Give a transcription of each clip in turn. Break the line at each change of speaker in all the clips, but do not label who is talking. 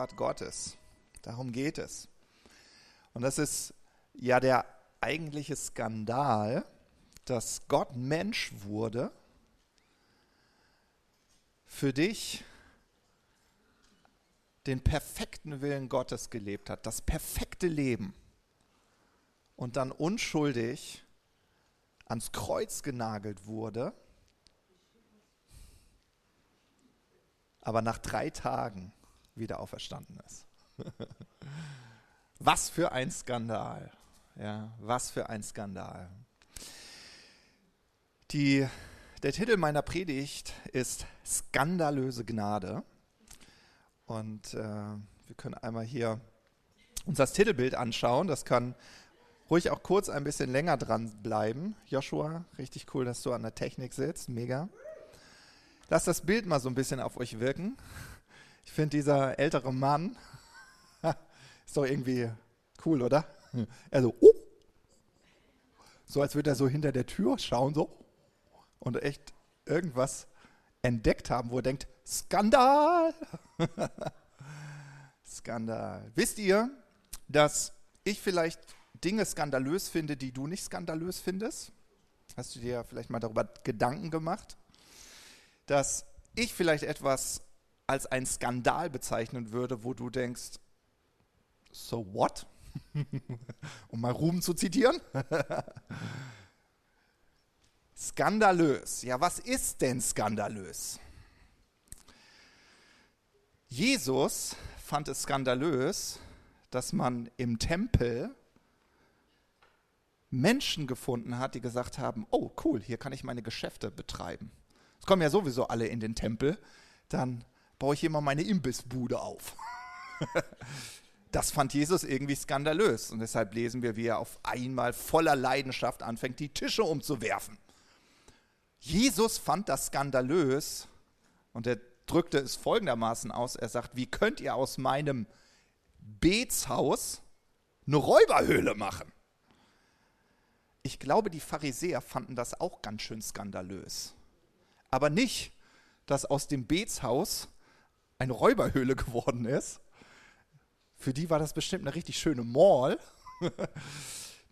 Gegenwart Gottes. Darum geht es. Und das ist ja der eigentliche Skandal, dass Gott Mensch wurde, für dich den perfekten Willen Gottes gelebt hat, das perfekte Leben und dann unschuldig ans Kreuz genagelt wurde, aber nach drei Tagen wieder auferstanden ist. was für ein Skandal. Ja, was für ein Skandal. Die, der Titel meiner Predigt ist Skandalöse Gnade. Und äh, wir können einmal hier uns das Titelbild anschauen. Das kann ruhig auch kurz ein bisschen länger dran bleiben. Joshua, richtig cool, dass du an der Technik sitzt. Mega. Lasst das Bild mal so ein bisschen auf euch wirken. Ich finde, dieser ältere Mann ist doch irgendwie cool, oder? Er so, oh. so als würde er so hinter der Tür schauen, so und echt irgendwas entdeckt haben, wo er denkt, Skandal! Skandal. Wisst ihr, dass ich vielleicht Dinge skandalös finde, die du nicht skandalös findest? Hast du dir vielleicht mal darüber Gedanken gemacht? Dass ich vielleicht etwas als ein Skandal bezeichnen würde, wo du denkst, so what? um mal Ruben zu zitieren. Skandalös. Ja, was ist denn skandalös? Jesus fand es skandalös, dass man im Tempel Menschen gefunden hat, die gesagt haben, oh cool, hier kann ich meine Geschäfte betreiben. Es kommen ja sowieso alle in den Tempel, dann baue ich hier mal meine Imbissbude auf. das fand Jesus irgendwie skandalös und deshalb lesen wir, wie er auf einmal voller Leidenschaft anfängt, die Tische umzuwerfen. Jesus fand das skandalös und er drückte es folgendermaßen aus. Er sagt, wie könnt ihr aus meinem Betshaus eine Räuberhöhle machen? Ich glaube, die Pharisäer fanden das auch ganz schön skandalös. Aber nicht, dass aus dem Betshaus eine Räuberhöhle geworden ist. Für die war das bestimmt eine richtig schöne Mall.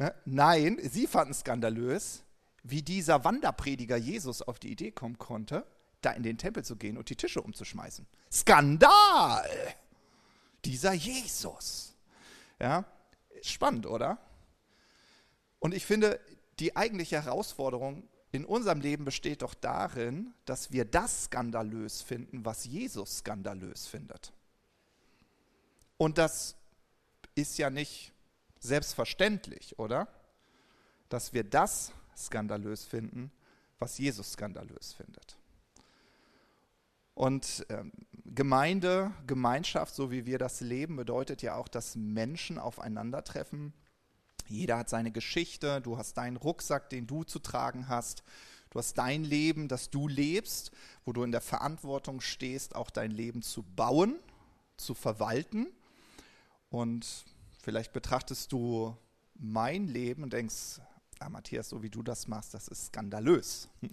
Ne? Nein, sie fanden skandalös, wie dieser Wanderprediger Jesus auf die Idee kommen konnte, da in den Tempel zu gehen und die Tische umzuschmeißen. Skandal! Dieser Jesus. Ja, spannend, oder? Und ich finde, die eigentliche Herausforderung in unserem Leben besteht doch darin, dass wir das skandalös finden, was Jesus skandalös findet. Und das ist ja nicht selbstverständlich, oder? Dass wir das skandalös finden, was Jesus skandalös findet. Und ähm, Gemeinde, Gemeinschaft, so wie wir das leben, bedeutet ja auch, dass Menschen aufeinandertreffen. Jeder hat seine Geschichte, du hast deinen Rucksack, den du zu tragen hast. Du hast dein Leben, das du lebst, wo du in der Verantwortung stehst, auch dein Leben zu bauen, zu verwalten. Und vielleicht betrachtest du mein Leben und denkst, ah, Matthias, so wie du das machst, das ist skandalös.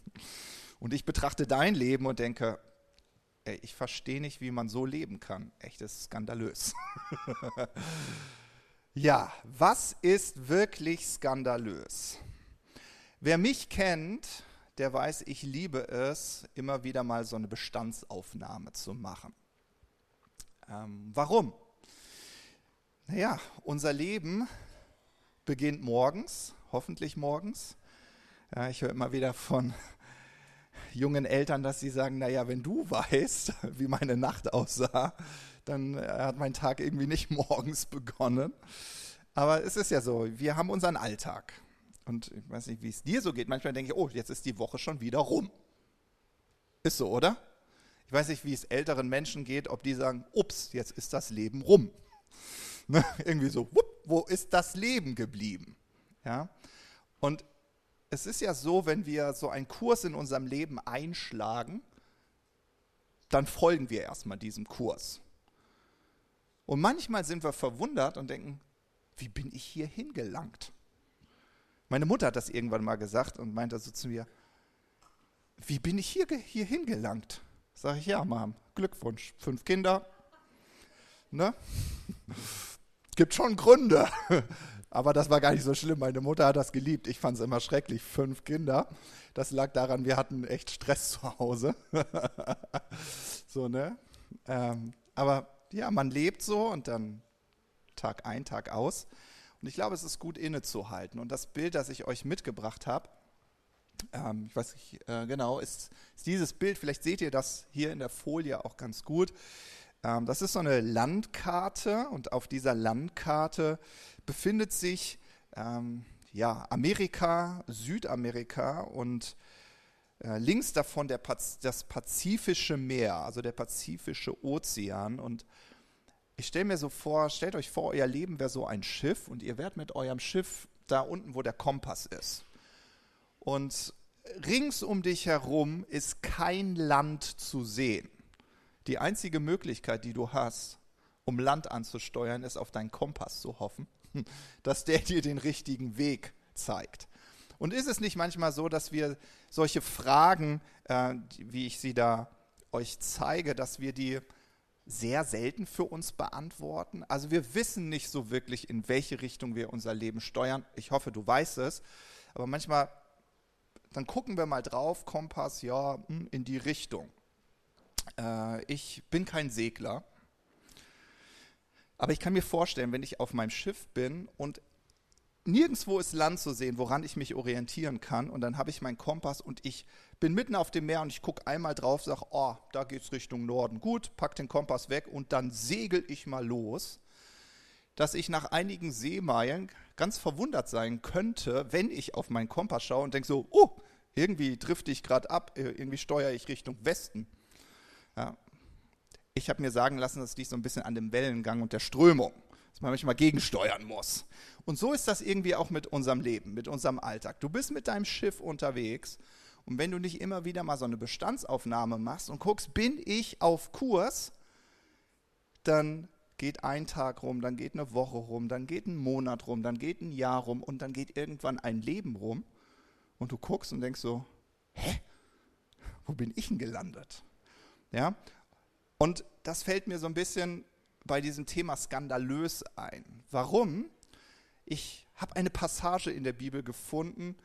Und ich betrachte dein Leben und denke, ey, ich verstehe nicht, wie man so leben kann. Echt, das ist skandalös. ja, was ist wirklich skandalös? Wer mich kennt, der weiß, ich liebe es, immer wieder mal so eine Bestandsaufnahme zu machen. Ähm, warum? Naja, unser Leben beginnt morgens hoffentlich morgens. Ja, ich höre immer wieder von jungen Eltern, dass sie sagen, naja, wenn du weißt, wie meine Nacht aussah, dann äh, hat mein Tag irgendwie nicht morgens begonnen. Aber es ist ja so, wir haben unseren Alltag. Und ich weiß nicht, wie es dir so geht. Manchmal denke ich, oh, jetzt ist die Woche schon wieder rum. Ist so, oder? Ich weiß nicht, wie es älteren Menschen geht, ob die sagen, ups, jetzt ist das Leben rum. Ne? Irgendwie so, wupp, wo ist das Leben geblieben? Ja? Und es ist ja so, wenn wir so einen Kurs in unserem Leben einschlagen, dann folgen wir erstmal diesem Kurs. Und manchmal sind wir verwundert und denken, wie bin ich hier hingelangt? Meine Mutter hat das irgendwann mal gesagt und meinte so zu mir, wie bin ich hier, hier hingelangt? Sag ich, ja, Mom, Glückwunsch, fünf Kinder, Ne? Gibt schon Gründe. Aber das war gar nicht so schlimm. Meine Mutter hat das geliebt. Ich fand es immer schrecklich. Fünf Kinder. Das lag daran, wir hatten echt Stress zu Hause. so, ne? Ähm, aber ja, man lebt so und dann Tag ein, Tag aus. Und ich glaube, es ist gut innezuhalten. Und das Bild, das ich euch mitgebracht habe, ähm, ich weiß nicht, äh, genau, ist, ist, dieses Bild. Vielleicht seht ihr das hier in der Folie auch ganz gut. Ähm, das ist so eine Landkarte und auf dieser Landkarte befindet sich ähm, ja, Amerika, Südamerika und links davon der das Pazifische Meer, also der Pazifische Ozean. Und ich stelle mir so vor, stellt euch vor, euer Leben wäre so ein Schiff und ihr werdet mit eurem Schiff da unten, wo der Kompass ist. Und rings um dich herum ist kein Land zu sehen. Die einzige Möglichkeit, die du hast, um Land anzusteuern, ist auf deinen Kompass zu hoffen, dass der dir den richtigen Weg zeigt. Und ist es nicht manchmal so, dass wir solche Fragen, äh, wie ich sie da euch zeige, dass wir die sehr selten für uns beantworten? Also wir wissen nicht so wirklich, in welche Richtung wir unser Leben steuern. Ich hoffe, du weißt es. Aber manchmal, dann gucken wir mal drauf, Kompass, ja, hm, in die Richtung. Äh, ich bin kein Segler. Aber ich kann mir vorstellen, wenn ich auf meinem Schiff bin und nirgendwo ist Land zu sehen, woran ich mich orientieren kann, und dann habe ich meinen Kompass und ich bin mitten auf dem Meer und ich gucke einmal drauf, sage, oh, da geht es Richtung Norden. Gut, pack den Kompass weg und dann segel ich mal los, dass ich nach einigen Seemeilen ganz verwundert sein könnte, wenn ich auf meinen Kompass schaue und denke so, oh, irgendwie drifte ich gerade ab, äh, irgendwie steuere ich Richtung Westen. Ja. Ich habe mir sagen lassen, das liegt so ein bisschen an dem Wellengang und der Strömung, dass man manchmal gegensteuern muss. Und so ist das irgendwie auch mit unserem Leben, mit unserem Alltag. Du bist mit deinem Schiff unterwegs und wenn du nicht immer wieder mal so eine Bestandsaufnahme machst und guckst, bin ich auf Kurs, dann geht ein Tag rum, dann geht eine Woche rum, dann geht ein Monat rum, dann geht ein Jahr rum und dann geht irgendwann ein Leben rum und du guckst und denkst so, hä? Wo bin ich denn gelandet? Ja? Und das fällt mir so ein bisschen bei diesem Thema skandalös ein. Warum? Ich habe eine Passage in der Bibel gefunden,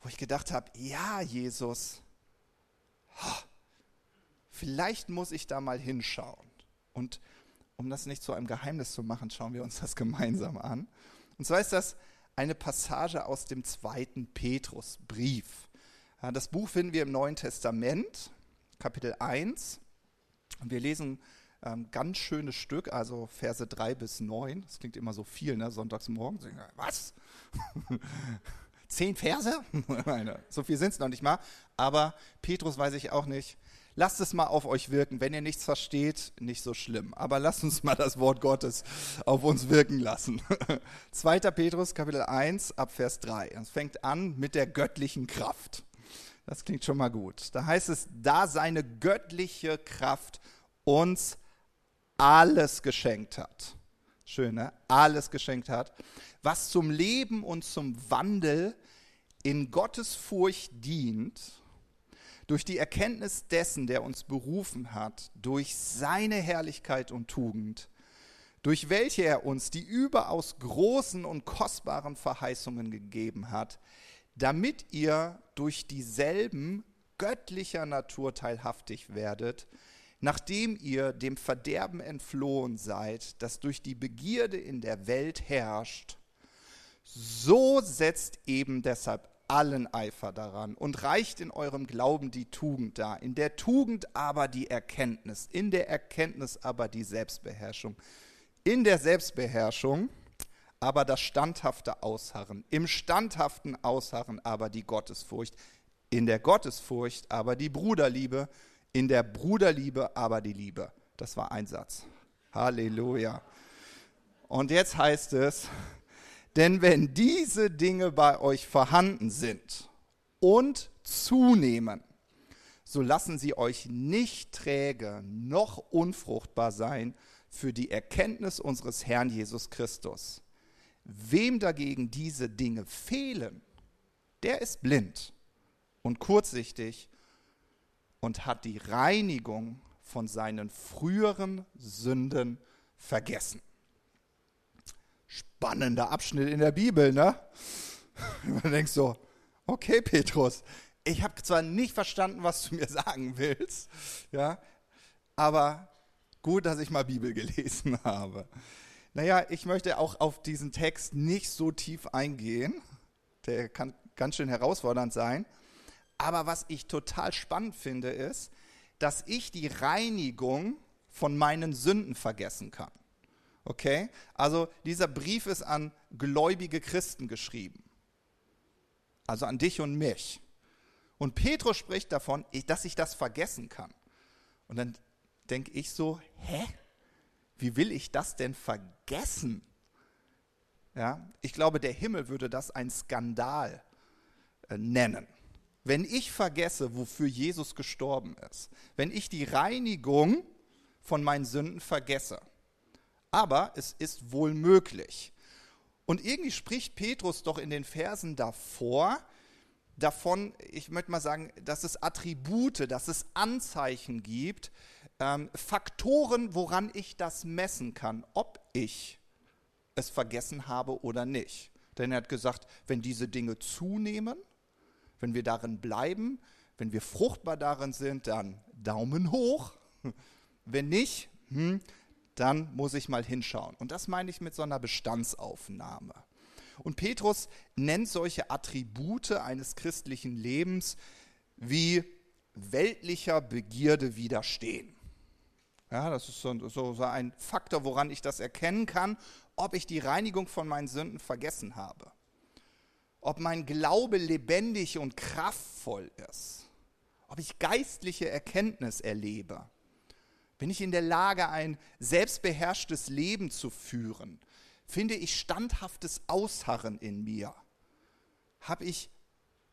wo ich gedacht habe, ja, Jesus, vielleicht muss ich da mal hinschauen. Und um das nicht zu einem Geheimnis zu machen, schauen wir uns das gemeinsam an. Und zwar ist das eine Passage aus dem zweiten Petrusbrief. Das Buch finden wir im Neuen Testament, Kapitel 1. Und wir lesen ähm, ganz schönes Stück, also Verse 3 bis 9. Das klingt immer so viel, ne? Sonntags morgen. Was? Zehn Verse? Nein, so viel sind es noch nicht mal. Aber Petrus weiß ich auch nicht. Lasst es mal auf euch wirken. Wenn ihr nichts versteht, nicht so schlimm. Aber lasst uns mal das Wort Gottes auf uns wirken lassen. 2. Petrus, Kapitel 1, ab Vers 3. Es fängt an mit der göttlichen Kraft. Das klingt schon mal gut. Da heißt es, da seine göttliche Kraft uns alles geschenkt hat. Schön, ne? Alles geschenkt hat. Was zum Leben und zum Wandel in Gottes Furcht dient, durch die Erkenntnis dessen, der uns berufen hat, durch seine Herrlichkeit und Tugend, durch welche er uns die überaus großen und kostbaren Verheißungen gegeben hat, damit ihr durch dieselben göttlicher Natur teilhaftig werdet, nachdem ihr dem Verderben entflohen seid, das durch die Begierde in der Welt herrscht, so setzt eben deshalb allen Eifer daran und reicht in eurem Glauben die Tugend dar, in der Tugend aber die Erkenntnis, in der Erkenntnis aber die Selbstbeherrschung, in der Selbstbeherrschung aber das standhafte Ausharren, im standhaften Ausharren aber die Gottesfurcht, in der Gottesfurcht aber die Bruderliebe, in der Bruderliebe aber die Liebe. Das war ein Satz. Halleluja. Und jetzt heißt es, denn wenn diese Dinge bei euch vorhanden sind und zunehmen, so lassen sie euch nicht träge noch unfruchtbar sein für die Erkenntnis unseres Herrn Jesus Christus. Wem dagegen diese Dinge fehlen, der ist blind und kurzsichtig und hat die Reinigung von seinen früheren Sünden vergessen. Spannender Abschnitt in der Bibel, ne? Man denkt so, okay, Petrus, ich habe zwar nicht verstanden, was du mir sagen willst, ja, aber gut, dass ich mal Bibel gelesen habe. Naja, ich möchte auch auf diesen Text nicht so tief eingehen. Der kann ganz schön herausfordernd sein. Aber was ich total spannend finde, ist, dass ich die Reinigung von meinen Sünden vergessen kann. Okay? Also dieser Brief ist an gläubige Christen geschrieben. Also an dich und mich. Und Petrus spricht davon, dass ich das vergessen kann. Und dann denke ich so, hä? Wie will ich das denn vergessen? Ja, ich glaube, der Himmel würde das ein Skandal äh, nennen. Wenn ich vergesse, wofür Jesus gestorben ist, wenn ich die Reinigung von meinen Sünden vergesse. Aber es ist wohl möglich. Und irgendwie spricht Petrus doch in den Versen davor davon, ich möchte mal sagen, dass es Attribute, dass es Anzeichen gibt, ähm, Faktoren, woran ich das messen kann, ob ich es vergessen habe oder nicht. Denn er hat gesagt, wenn diese Dinge zunehmen, wenn wir darin bleiben, wenn wir fruchtbar darin sind, dann Daumen hoch. Wenn nicht, hm, dann muss ich mal hinschauen. Und das meine ich mit so einer Bestandsaufnahme. Und Petrus nennt solche Attribute eines christlichen Lebens wie weltlicher Begierde widerstehen. Ja, das ist so, so, so ein Faktor, woran ich das erkennen kann, ob ich die Reinigung von meinen Sünden vergessen habe. Ob mein Glaube lebendig und kraftvoll ist. Ob ich geistliche Erkenntnis erlebe. Bin ich in der Lage, ein selbstbeherrschtes Leben zu führen? Finde ich standhaftes Ausharren in mir? Habe ich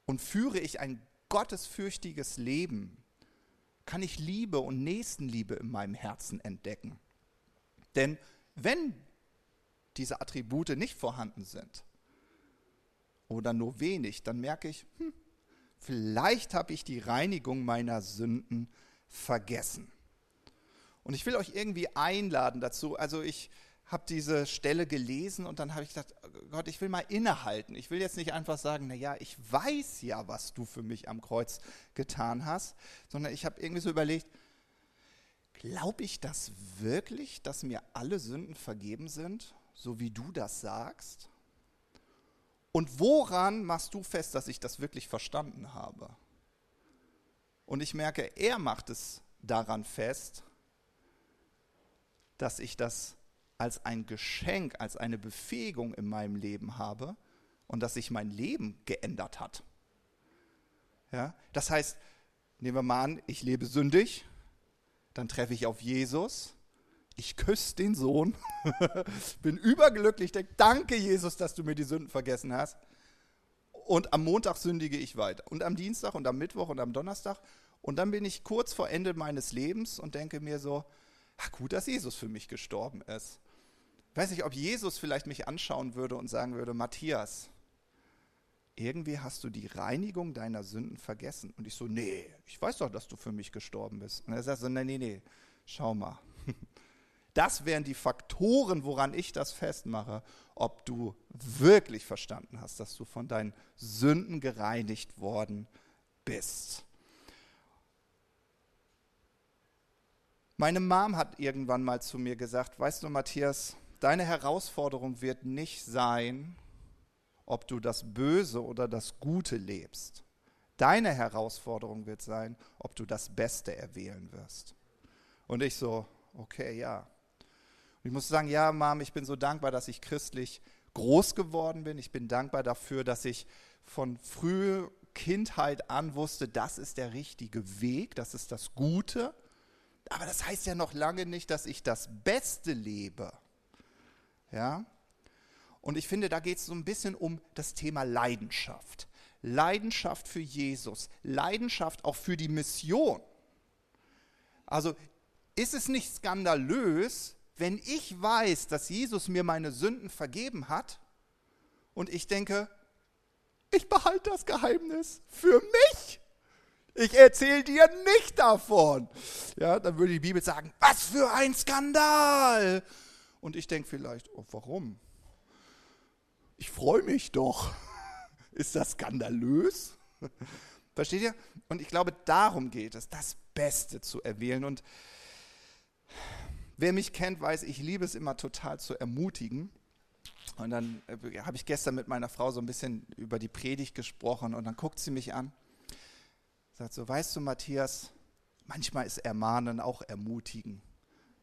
und führe ich ein gottesfürchtiges Leben? kann ich Liebe und Nächstenliebe in meinem Herzen entdecken. Denn wenn diese Attribute nicht vorhanden sind oder nur wenig, dann merke ich, hm, vielleicht habe ich die Reinigung meiner Sünden vergessen. Und ich will euch irgendwie einladen dazu, also ich habe diese Stelle gelesen und dann habe ich gedacht, Gott, ich will mal innehalten. Ich will jetzt nicht einfach sagen, naja, ich weiß ja, was du für mich am Kreuz getan hast, sondern ich habe irgendwie so überlegt, glaube ich das wirklich, dass mir alle Sünden vergeben sind, so wie du das sagst? Und woran machst du fest, dass ich das wirklich verstanden habe? Und ich merke, er macht es daran fest, dass ich das als ein Geschenk, als eine Befähigung in meinem Leben habe und dass sich mein Leben geändert hat. Ja? Das heißt, nehmen wir mal an, ich lebe sündig, dann treffe ich auf Jesus, ich küsse den Sohn, bin überglücklich, denke, danke Jesus, dass du mir die Sünden vergessen hast. Und am Montag sündige ich weiter. Und am Dienstag und am Mittwoch und am Donnerstag. Und dann bin ich kurz vor Ende meines Lebens und denke mir so, ach gut, dass Jesus für mich gestorben ist. Weiß nicht, ob Jesus vielleicht mich anschauen würde und sagen würde, Matthias, irgendwie hast du die Reinigung deiner Sünden vergessen. Und ich so, nee, ich weiß doch, dass du für mich gestorben bist. Und er sagt so, nee, nee, nee, schau mal. Das wären die Faktoren, woran ich das festmache, ob du wirklich verstanden hast, dass du von deinen Sünden gereinigt worden bist. Meine Mom hat irgendwann mal zu mir gesagt, weißt du, Matthias, Deine Herausforderung wird nicht sein, ob du das Böse oder das Gute lebst. Deine Herausforderung wird sein, ob du das Beste erwählen wirst. Und ich so, okay, ja. Ich muss sagen, ja, Mom, ich bin so dankbar, dass ich christlich groß geworden bin. Ich bin dankbar dafür, dass ich von früher Kindheit an wusste, das ist der richtige Weg, das ist das Gute. Aber das heißt ja noch lange nicht, dass ich das Beste lebe. Ja? Und ich finde, da geht es so ein bisschen um das Thema Leidenschaft. Leidenschaft für Jesus, Leidenschaft auch für die Mission. Also ist es nicht skandalös, wenn ich weiß, dass Jesus mir meine Sünden vergeben hat und ich denke, ich behalte das Geheimnis für mich. Ich erzähle dir nicht davon. Ja, dann würde die Bibel sagen, was für ein Skandal. Und ich denke vielleicht, oh, warum? Ich freue mich doch. Ist das skandalös? Versteht ihr? Und ich glaube, darum geht es, das Beste zu erwählen. Und wer mich kennt, weiß, ich liebe es immer total zu ermutigen. Und dann äh, habe ich gestern mit meiner Frau so ein bisschen über die Predigt gesprochen und dann guckt sie mich an, sagt so, weißt du, Matthias, manchmal ist Ermahnen auch ermutigen.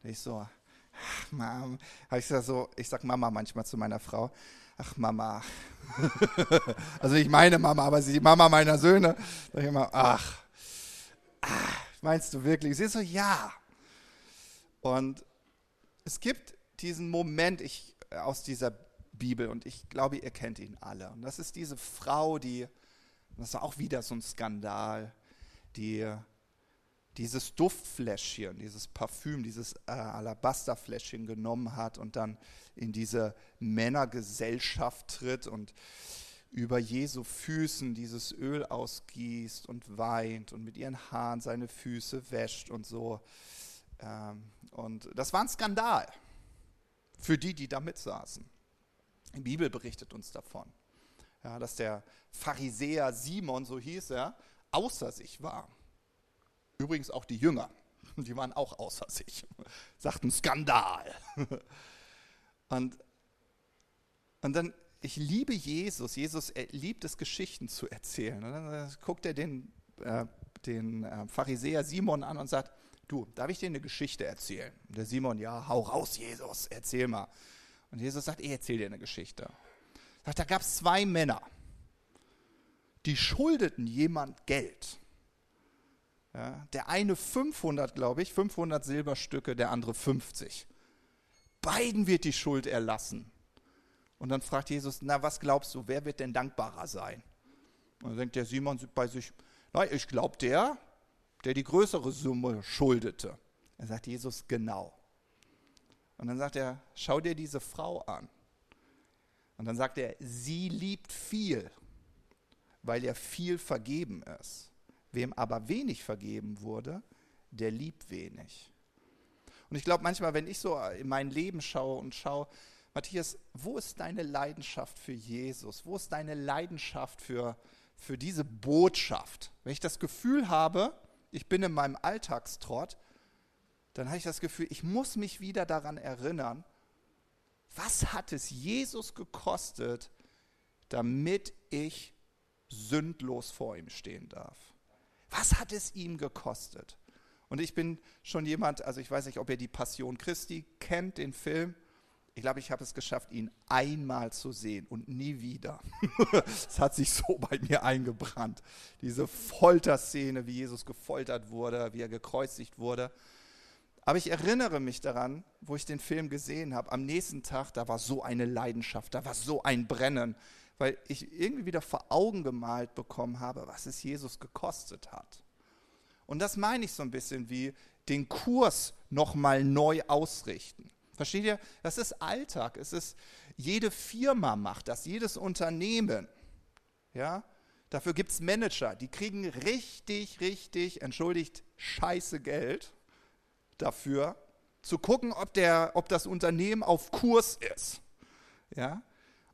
Und ich so, ach Mama, habe ich so, ich sag Mama manchmal zu meiner Frau, ach Mama, also nicht meine Mama, aber sie die Mama meiner Söhne, sag ich immer, ach, ach, meinst du wirklich? Sie ist so, ja. Und es gibt diesen Moment ich, aus dieser Bibel und ich glaube, ihr kennt ihn alle. Und das ist diese Frau, die, das war auch wieder so ein Skandal, die dieses Duftfläschchen, dieses Parfüm, dieses äh, Alabasterfläschchen genommen hat und dann in diese Männergesellschaft tritt und über Jesu Füßen dieses Öl ausgießt und weint und mit ihren Haaren seine Füße wäscht und so. Ähm, und das war ein Skandal für die, die da mitsaßen. Die Bibel berichtet uns davon, dass der Pharisäer Simon, so hieß er, außer sich war. Übrigens auch die Jünger, die waren auch außer sich, sagten Skandal. Und, und dann, ich liebe Jesus, Jesus liebt es, Geschichten zu erzählen. Und dann äh, guckt er den, äh, den äh, Pharisäer Simon an und sagt, du, darf ich dir eine Geschichte erzählen? Und der Simon, ja, hau raus, Jesus, erzähl mal. Und Jesus sagt, ich erzähle dir eine Geschichte. Sagt, da gab es zwei Männer, die schuldeten jemand Geld. Ja, der eine 500, glaube ich, 500 Silberstücke, der andere 50. Beiden wird die Schuld erlassen. Und dann fragt Jesus, na, was glaubst du, wer wird denn dankbarer sein? Und dann denkt der Simon bei sich, na, ich glaube der, der die größere Summe schuldete. Er sagt Jesus, genau. Und dann sagt er, schau dir diese Frau an. Und dann sagt er, sie liebt viel, weil ihr viel vergeben ist. Wem aber wenig vergeben wurde, der liebt wenig. Und ich glaube manchmal, wenn ich so in mein Leben schaue und schaue, Matthias, wo ist deine Leidenschaft für Jesus? Wo ist deine Leidenschaft für, für diese Botschaft? Wenn ich das Gefühl habe, ich bin in meinem Alltagstrott, dann habe ich das Gefühl, ich muss mich wieder daran erinnern, was hat es Jesus gekostet, damit ich sündlos vor ihm stehen darf? Was hat es ihm gekostet? Und ich bin schon jemand, also ich weiß nicht, ob ihr die Passion Christi kennt, den Film. Ich glaube, ich habe es geschafft, ihn einmal zu sehen und nie wieder. Es hat sich so bei mir eingebrannt. Diese Folterszene, wie Jesus gefoltert wurde, wie er gekreuzigt wurde. Aber ich erinnere mich daran, wo ich den Film gesehen habe, am nächsten Tag, da war so eine Leidenschaft, da war so ein Brennen weil ich irgendwie wieder vor Augen gemalt bekommen habe, was es Jesus gekostet hat. Und das meine ich so ein bisschen wie den Kurs nochmal neu ausrichten. Versteht ihr? Das ist Alltag. Es ist, jede Firma macht das, jedes Unternehmen. Ja? Dafür gibt es Manager, die kriegen richtig, richtig, entschuldigt, scheiße Geld dafür, zu gucken, ob, der, ob das Unternehmen auf Kurs ist. Ja?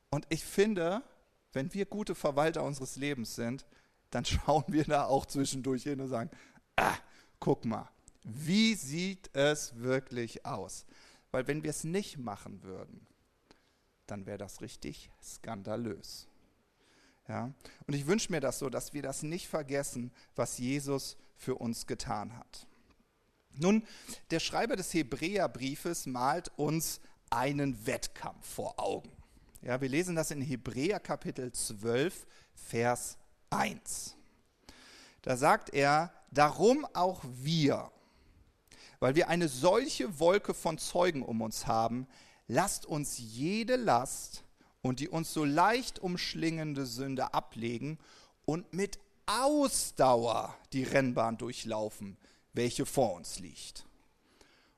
Und ich finde, wenn wir gute Verwalter unseres Lebens sind, dann schauen wir da auch zwischendurch hin und sagen, ah, guck mal, wie sieht es wirklich aus? Weil wenn wir es nicht machen würden, dann wäre das richtig skandalös. Ja? Und ich wünsche mir das so, dass wir das nicht vergessen, was Jesus für uns getan hat. Nun, der Schreiber des Hebräerbriefes malt uns einen Wettkampf vor Augen. Ja, wir lesen das in Hebräer Kapitel 12, Vers 1. Da sagt er, darum auch wir, weil wir eine solche Wolke von Zeugen um uns haben, lasst uns jede Last und die uns so leicht umschlingende Sünde ablegen und mit Ausdauer die Rennbahn durchlaufen, welche vor uns liegt.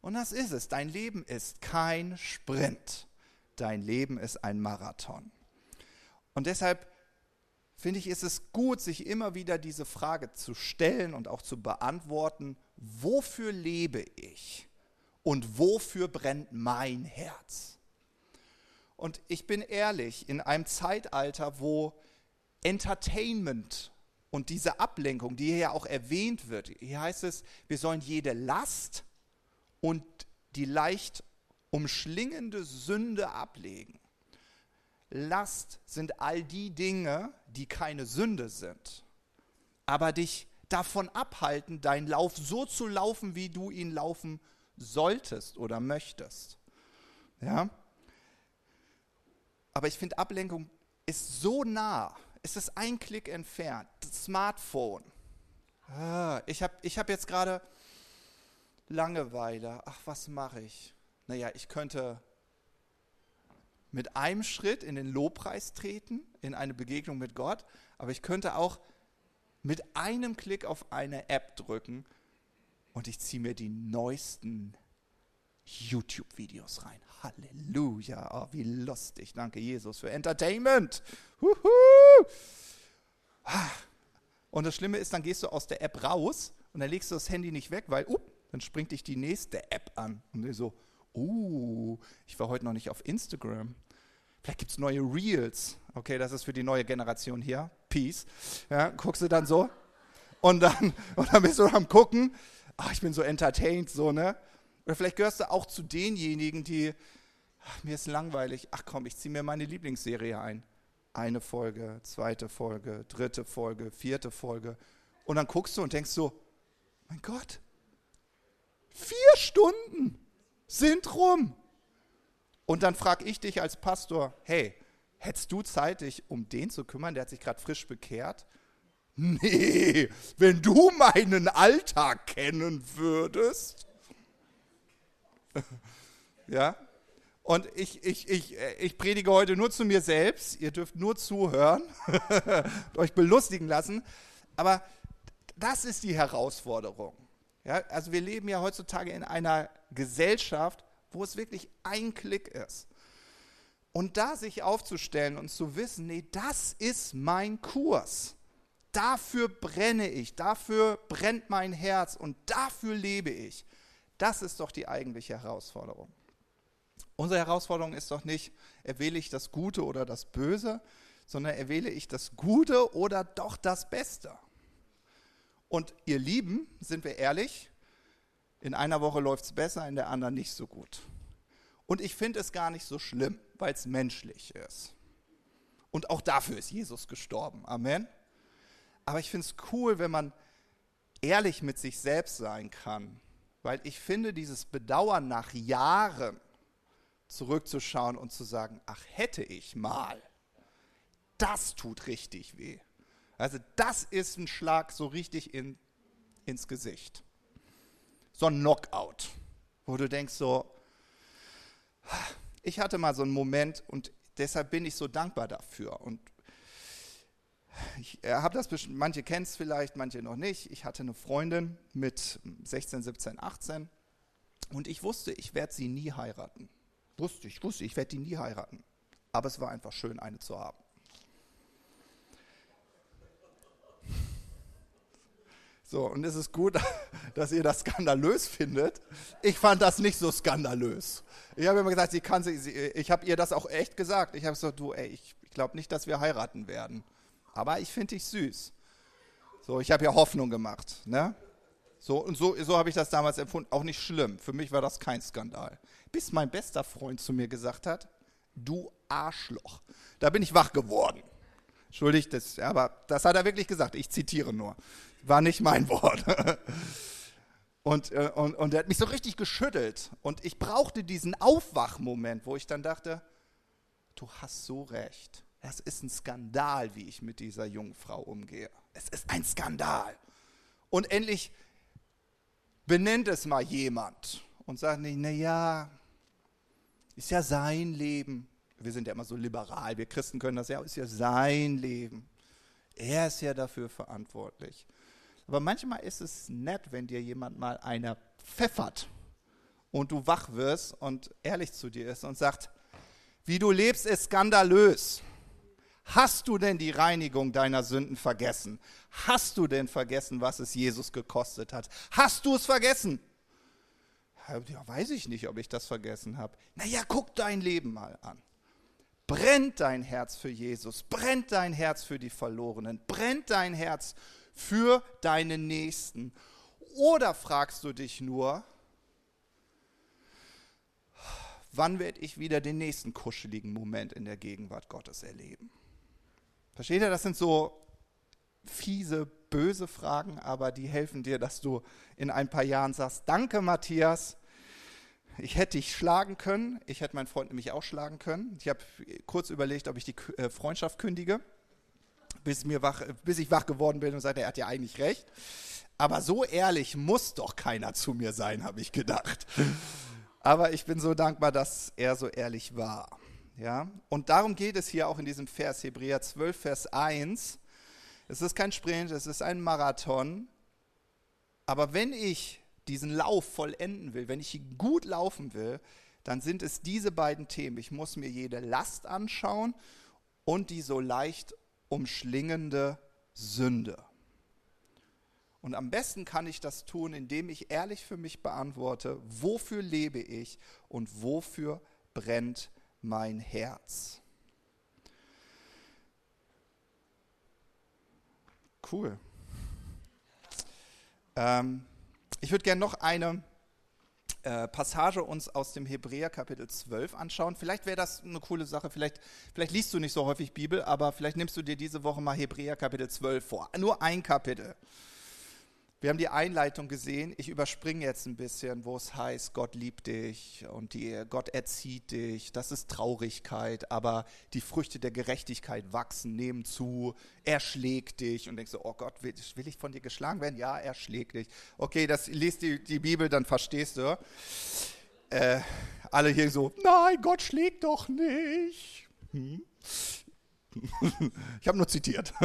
Und das ist es, dein Leben ist kein Sprint dein Leben ist ein Marathon. Und deshalb finde ich, ist es gut, sich immer wieder diese Frage zu stellen und auch zu beantworten, wofür lebe ich? und wofür brennt mein Herz? Und ich bin ehrlich, in einem Zeitalter, wo Entertainment und diese Ablenkung, die hier ja auch erwähnt wird, hier heißt es, wir sollen jede Last und die leicht umschlingende Sünde ablegen. Last sind all die Dinge, die keine Sünde sind, aber dich davon abhalten, deinen Lauf so zu laufen, wie du ihn laufen solltest oder möchtest. Ja? Aber ich finde, Ablenkung ist so nah. Es ist ein Klick entfernt. Das Smartphone. Ah, ich habe ich hab jetzt gerade Langeweile. Ach, was mache ich? Naja, ich könnte mit einem Schritt in den Lobpreis treten, in eine Begegnung mit Gott, aber ich könnte auch mit einem Klick auf eine App drücken und ich ziehe mir die neuesten YouTube-Videos rein. Halleluja, oh, wie lustig. Danke, Jesus, für Entertainment. Huhu. Und das Schlimme ist, dann gehst du aus der App raus und dann legst du das Handy nicht weg, weil, up, dann springt dich die nächste App an. Und so, uh, ich war heute noch nicht auf Instagram. Vielleicht gibt es neue Reels. Okay, das ist für die neue Generation hier. Peace. Ja, guckst du dann so. Und dann, und dann bist du am Gucken. Ach, ich bin so entertained, so, ne? Oder vielleicht gehörst du auch zu denjenigen, die, ach, mir ist langweilig. Ach komm, ich ziehe mir meine Lieblingsserie ein. Eine Folge, zweite Folge, dritte Folge, vierte Folge. Und dann guckst du und denkst so, mein Gott, vier Stunden sind rum. Und dann frage ich dich als Pastor, hey, hättest du Zeit, dich um den zu kümmern, der hat sich gerade frisch bekehrt? Nee, wenn du meinen Alltag kennen würdest. ja? Und ich, ich, ich, ich predige heute nur zu mir selbst. Ihr dürft nur zuhören, euch belustigen lassen. Aber das ist die Herausforderung. Ja, also wir leben ja heutzutage in einer Gesellschaft, wo es wirklich ein Klick ist. Und da sich aufzustellen und zu wissen, nee, das ist mein Kurs. Dafür brenne ich, dafür brennt mein Herz und dafür lebe ich. Das ist doch die eigentliche Herausforderung. Unsere Herausforderung ist doch nicht, erwähle ich das Gute oder das Böse, sondern erwähle ich das Gute oder doch das Beste. Und ihr Lieben, sind wir ehrlich, in einer Woche läuft es besser, in der anderen nicht so gut. Und ich finde es gar nicht so schlimm, weil es menschlich ist. Und auch dafür ist Jesus gestorben. Amen. Aber ich finde es cool, wenn man ehrlich mit sich selbst sein kann. Weil ich finde, dieses Bedauern nach Jahren zurückzuschauen und zu sagen, ach hätte ich mal, das tut richtig weh. Also das ist ein Schlag so richtig in, ins Gesicht. So ein Knockout, wo du denkst so, ich hatte mal so einen Moment und deshalb bin ich so dankbar dafür. Und ich äh, habe das, manche kennen es vielleicht, manche noch nicht. Ich hatte eine Freundin mit 16, 17, 18 und ich wusste, ich werde sie nie heiraten. Wusste ich, wusste, ich werde die nie heiraten. Aber es war einfach schön, eine zu haben. So, und es ist gut, dass ihr das skandalös findet. Ich fand das nicht so skandalös. Ich habe immer gesagt, sie kann sie, ich habe ihr das auch echt gesagt. Ich habe gesagt, du, ey, ich, ich glaube nicht, dass wir heiraten werden. Aber ich finde dich süß. So, ich habe ja Hoffnung gemacht. Ne? So, und so, so habe ich das damals empfunden. Auch nicht schlimm. Für mich war das kein Skandal. Bis mein bester Freund zu mir gesagt hat, du Arschloch. Da bin ich wach geworden. Entschuldigt, das, aber das hat er wirklich gesagt. Ich zitiere nur. War nicht mein Wort. Und, äh, und, und er hat mich so richtig geschüttelt. Und ich brauchte diesen Aufwachmoment, wo ich dann dachte, du hast so recht. Es ist ein Skandal, wie ich mit dieser jungen Frau umgehe. Es ist ein Skandal. Und endlich benennt es mal jemand und sagt nicht, naja, ist ja sein Leben wir sind ja immer so liberal, wir Christen können das ja, ist ja sein Leben. Er ist ja dafür verantwortlich. Aber manchmal ist es nett, wenn dir jemand mal einer pfeffert und du wach wirst und ehrlich zu dir ist und sagt, wie du lebst, ist skandalös. Hast du denn die Reinigung deiner Sünden vergessen? Hast du denn vergessen, was es Jesus gekostet hat? Hast du es vergessen? Ja, weiß ich nicht, ob ich das vergessen habe. Naja, guck dein Leben mal an. Brennt dein Herz für Jesus, brennt dein Herz für die Verlorenen, brennt dein Herz für deine Nächsten. Oder fragst du dich nur, wann werde ich wieder den nächsten kuscheligen Moment in der Gegenwart Gottes erleben? Versteht ihr, das sind so fiese, böse Fragen, aber die helfen dir, dass du in ein paar Jahren sagst, danke Matthias, ich hätte dich schlagen können, ich hätte meinen Freund nämlich auch schlagen können. Ich habe kurz überlegt, ob ich die äh, Freundschaft kündige, bis, mir wach, bis ich wach geworden bin und sagte, er hat ja eigentlich recht. Aber so ehrlich muss doch keiner zu mir sein, habe ich gedacht. Aber ich bin so dankbar, dass er so ehrlich war. Ja? Und darum geht es hier auch in diesem Vers, Hebräer 12, Vers 1. Es ist kein Sprint, es ist ein Marathon. Aber wenn ich diesen Lauf vollenden will, wenn ich gut laufen will, dann sind es diese beiden Themen. Ich muss mir jede Last anschauen und die so leicht umschlingende Sünde. Und am besten kann ich das tun, indem ich ehrlich für mich beantworte, wofür lebe ich und wofür brennt mein Herz. Cool. Ähm, ich würde gerne noch eine äh, Passage uns aus dem Hebräer Kapitel 12 anschauen. Vielleicht wäre das eine coole Sache. Vielleicht, vielleicht liest du nicht so häufig Bibel, aber vielleicht nimmst du dir diese Woche mal Hebräer Kapitel 12 vor. Nur ein Kapitel. Wir haben die Einleitung gesehen. Ich überspringe jetzt ein bisschen, wo es heißt, Gott liebt dich und die, Gott erzieht dich. Das ist Traurigkeit, aber die Früchte der Gerechtigkeit wachsen, nehmen zu. Er schlägt dich und denkst so, oh Gott, will, will ich von dir geschlagen werden? Ja, er schlägt dich. Okay, das liest die, die Bibel, dann verstehst du. Äh, alle hier so, nein, Gott schlägt doch nicht. Hm? ich habe nur zitiert.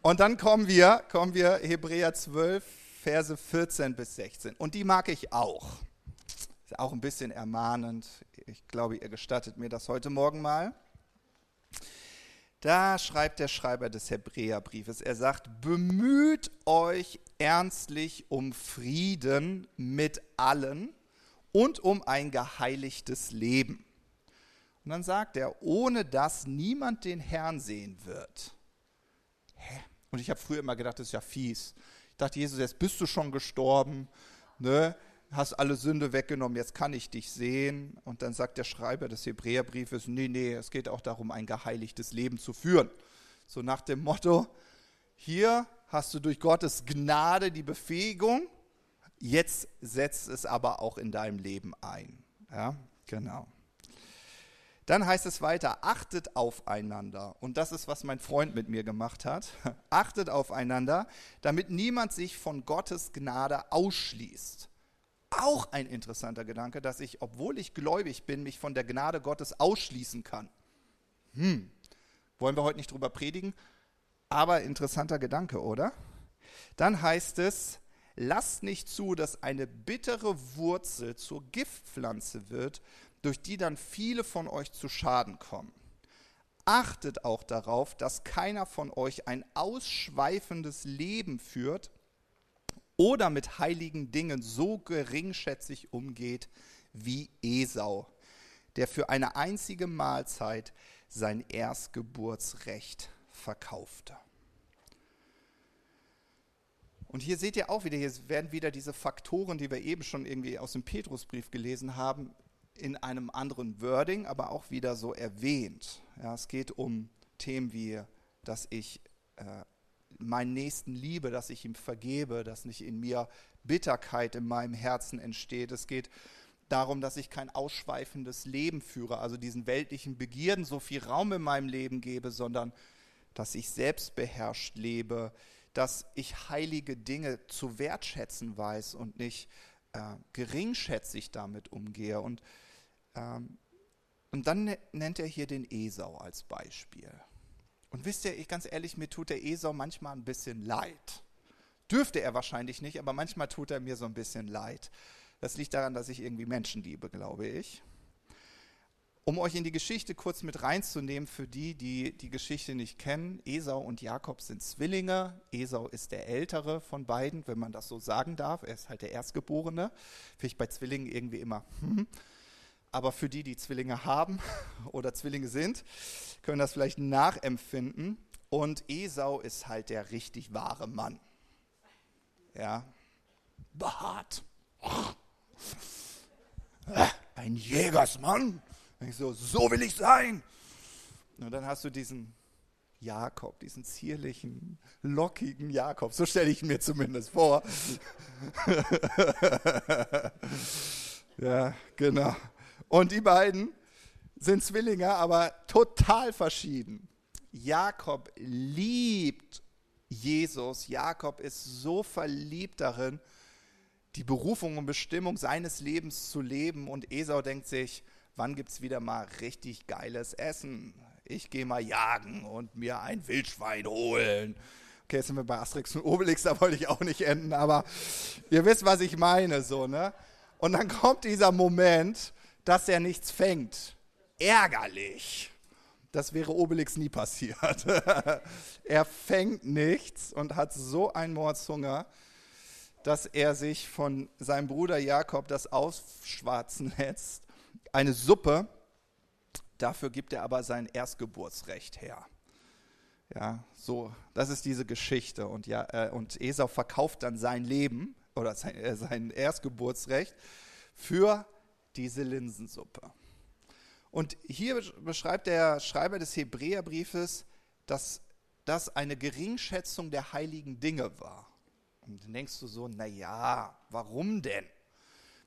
Und dann kommen wir, kommen wir Hebräer 12, Verse 14 bis 16. Und die mag ich auch. Ist auch ein bisschen ermahnend. Ich glaube, ihr gestattet mir das heute Morgen mal. Da schreibt der Schreiber des Hebräerbriefes, er sagt, bemüht euch ernstlich um Frieden mit allen und um ein geheiligtes Leben. Und dann sagt er, ohne dass niemand den Herrn sehen wird. Und ich habe früher immer gedacht, das ist ja fies. Ich dachte, Jesus, jetzt bist du schon gestorben, ne? hast alle Sünde weggenommen, jetzt kann ich dich sehen. Und dann sagt der Schreiber des Hebräerbriefes, nee, nee, es geht auch darum, ein geheiligtes Leben zu führen. So nach dem Motto, hier hast du durch Gottes Gnade die Befähigung, jetzt setzt es aber auch in deinem Leben ein. Ja, genau. Dann heißt es weiter, achtet aufeinander. Und das ist, was mein Freund mit mir gemacht hat. Achtet aufeinander, damit niemand sich von Gottes Gnade ausschließt. Auch ein interessanter Gedanke, dass ich, obwohl ich gläubig bin, mich von der Gnade Gottes ausschließen kann. Hm, wollen wir heute nicht drüber predigen, aber interessanter Gedanke, oder? Dann heißt es, lasst nicht zu, dass eine bittere Wurzel zur Giftpflanze wird, durch die dann viele von euch zu Schaden kommen. Achtet auch darauf, dass keiner von euch ein ausschweifendes Leben führt oder mit heiligen Dingen so geringschätzig umgeht wie Esau, der für eine einzige Mahlzeit sein Erstgeburtsrecht verkaufte. Und hier seht ihr auch wieder, hier werden wieder diese Faktoren, die wir eben schon irgendwie aus dem Petrusbrief gelesen haben, in einem anderen Wording, aber auch wieder so erwähnt. Ja, es geht um Themen wie, dass ich äh, meinen Nächsten liebe, dass ich ihm vergebe, dass nicht in mir Bitterkeit in meinem Herzen entsteht. Es geht darum, dass ich kein ausschweifendes Leben führe, also diesen weltlichen Begierden so viel Raum in meinem Leben gebe, sondern dass ich selbstbeherrscht lebe, dass ich heilige Dinge zu wertschätzen weiß und nicht äh, geringschätzig damit umgehe. Und und dann ne-, nennt er hier den Esau als Beispiel. Und wisst ihr, ich ganz ehrlich, mir tut der Esau manchmal ein bisschen leid. Dürfte er wahrscheinlich nicht, aber manchmal tut er mir so ein bisschen leid. Das liegt daran, dass ich irgendwie Menschen liebe, glaube ich. Um euch in die Geschichte kurz mit reinzunehmen, für die, die die Geschichte nicht kennen, Esau und Jakob sind Zwillinge. Esau ist der ältere von beiden, wenn man das so sagen darf. Er ist halt der Erstgeborene. Finde ich bei Zwillingen irgendwie immer. Aber für die, die Zwillinge haben oder Zwillinge sind, können das vielleicht nachempfinden. Und Esau ist halt der richtig wahre Mann. Ja, behaart. Ein Jägersmann. Ich so, so will ich sein. Und dann hast du diesen Jakob, diesen zierlichen, lockigen Jakob. So stelle ich mir zumindest vor. ja, genau. Und die beiden sind Zwillinge, aber total verschieden. Jakob liebt Jesus. Jakob ist so verliebt darin, die Berufung und Bestimmung seines Lebens zu leben. Und Esau denkt sich, wann gibt es wieder mal richtig geiles Essen? Ich gehe mal jagen und mir ein Wildschwein holen. Okay, jetzt sind wir bei Asterix und Obelix, da wollte ich auch nicht enden, aber ihr wisst, was ich meine, so, ne? Und dann kommt dieser Moment, dass er nichts fängt. Ärgerlich. Das wäre Obelix nie passiert. er fängt nichts und hat so einen Mordshunger, dass er sich von seinem Bruder Jakob das ausschwarzen lässt eine Suppe. Dafür gibt er aber sein Erstgeburtsrecht her. Ja, so, das ist diese Geschichte. Und, ja, äh, und Esau verkauft dann sein Leben oder sein, äh, sein Erstgeburtsrecht für diese Linsensuppe. Und hier beschreibt der Schreiber des Hebräerbriefes, dass das eine Geringschätzung der heiligen Dinge war. Und dann denkst du so, naja, warum denn?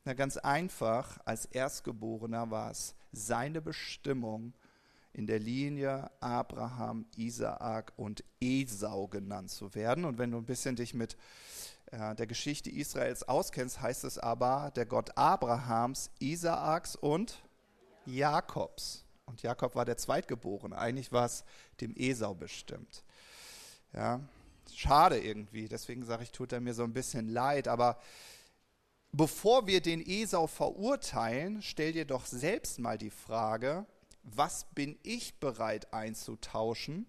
Na ganz einfach, als Erstgeborener war es seine Bestimmung, in der Linie Abraham, Isaak und Esau genannt zu werden. Und wenn du ein bisschen dich mit äh, der Geschichte Israels auskennst, heißt es aber der Gott Abrahams, Isaaks und Jakobs. Und Jakob war der Zweitgeborene. Eigentlich war es dem Esau bestimmt. Ja, schade irgendwie. Deswegen sage ich, tut er mir so ein bisschen leid. Aber bevor wir den Esau verurteilen, stell dir doch selbst mal die Frage, was bin ich bereit einzutauschen,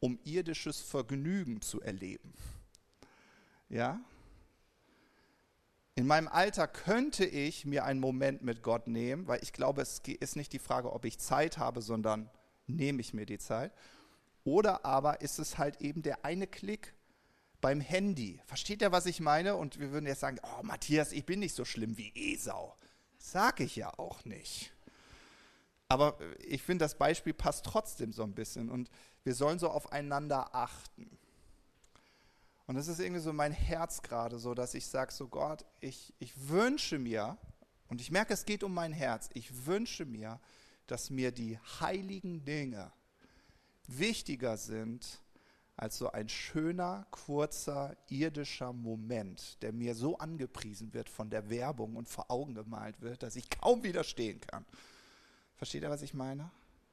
um irdisches Vergnügen zu erleben? Ja? In meinem Alter könnte ich mir einen Moment mit Gott nehmen, weil ich glaube, es ist nicht die Frage, ob ich Zeit habe, sondern nehme ich mir die Zeit. Oder aber ist es halt eben der eine Klick beim Handy. Versteht ihr, was ich meine? Und wir würden jetzt sagen, oh Matthias, ich bin nicht so schlimm wie Esau. Sag ich ja auch nicht. Aber äh, ich finde, das Beispiel passt trotzdem so ein bisschen und wir sollen so aufeinander achten. Und das ist irgendwie so mein Herz gerade so, dass ich sage, so Gott, ich, ich wünsche mir, und ich merke, es geht um mein Herz, ich wünsche mir, dass mir die heiligen Dinge wichtiger sind als so ein schöner, kurzer, irdischer Moment, der mir so angepriesen wird von der Werbung und vor Augen gemalt wird, dass ich kaum widerstehen kann. Versteht ihr, was ich meine?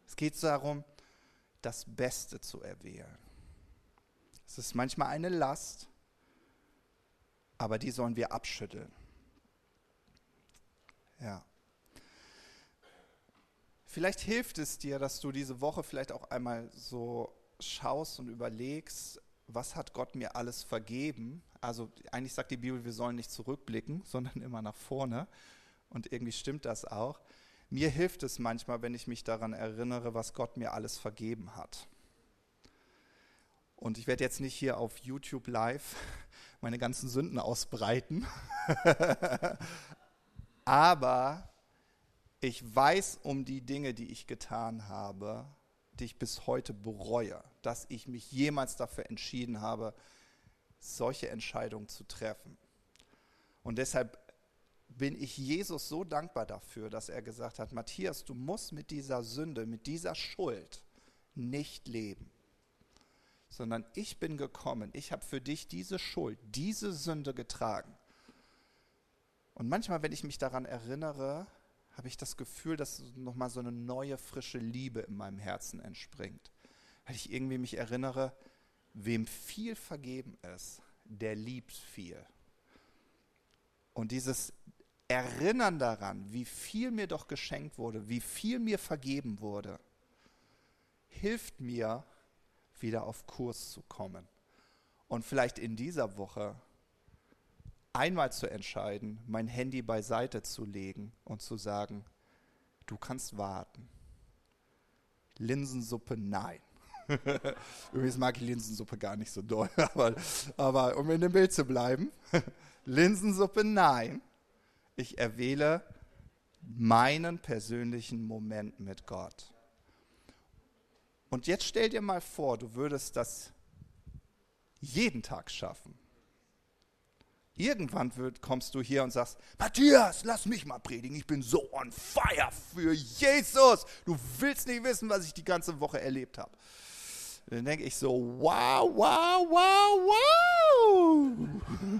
Es geht darum, das Beste zu erwählen. Es ist manchmal eine Last, aber die sollen wir abschütteln. Ja. Vielleicht hilft es dir, dass du diese Woche vielleicht auch einmal so schaust und überlegst, was hat Gott mir alles vergeben? Also eigentlich sagt die Bibel, wir sollen nicht zurückblicken, sondern immer nach vorne. Und irgendwie stimmt das auch. Mir hilft es manchmal, wenn ich mich daran erinnere, was Gott mir alles vergeben hat. Und ich werde jetzt nicht hier auf YouTube live meine ganzen Sünden ausbreiten, aber ich weiß um die Dinge, die ich getan habe die ich bis heute bereue, dass ich mich jemals dafür entschieden habe, solche Entscheidungen zu treffen. Und deshalb bin ich Jesus so dankbar dafür, dass er gesagt hat, Matthias, du musst mit dieser Sünde, mit dieser Schuld nicht leben, sondern ich bin gekommen, ich habe für dich diese Schuld, diese Sünde getragen. Und manchmal, wenn ich mich daran erinnere, habe ich das Gefühl, dass nochmal so eine neue, frische Liebe in meinem Herzen entspringt. Weil ich irgendwie mich erinnere, wem viel vergeben ist, der liebt viel. Und dieses erinnern daran, wie viel mir doch geschenkt wurde, wie viel mir vergeben wurde, hilft mir, wieder auf Kurs zu kommen. Und vielleicht in dieser Woche einmal zu entscheiden, mein Handy beiseite zu legen und zu sagen, du kannst warten. Linsensuppe, nein. Übrigens mag ich Linsensuppe gar nicht so doll, aber, aber um in dem Bild zu bleiben, Linsensuppe, nein. Ich erwähle meinen persönlichen Moment mit Gott. Und jetzt stell dir mal vor, du würdest das jeden Tag schaffen. Irgendwann wird, kommst du hier und sagst, Matthias, lass mich mal predigen, ich bin so on fire für Jesus. Du willst nicht wissen, was ich die ganze Woche erlebt habe. Dann denke ich so, wow, wow, wow, wow.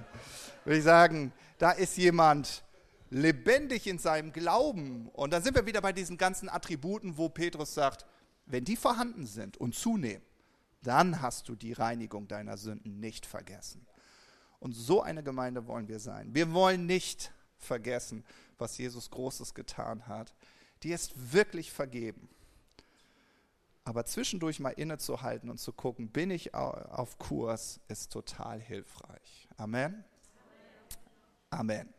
Würde ich sagen, da ist jemand lebendig in seinem Glauben. Und dann sind wir wieder bei diesen ganzen Attributen, wo Petrus sagt, wenn die vorhanden sind und zunehmen, dann hast du die Reinigung deiner Sünden nicht vergessen. Und so eine Gemeinde wollen wir sein. Wir wollen nicht vergessen, was Jesus Großes getan hat. Die ist wirklich vergeben. Aber zwischendurch mal innezuhalten und zu gucken, bin ich auf Kurs, ist total hilfreich. Amen. Amen.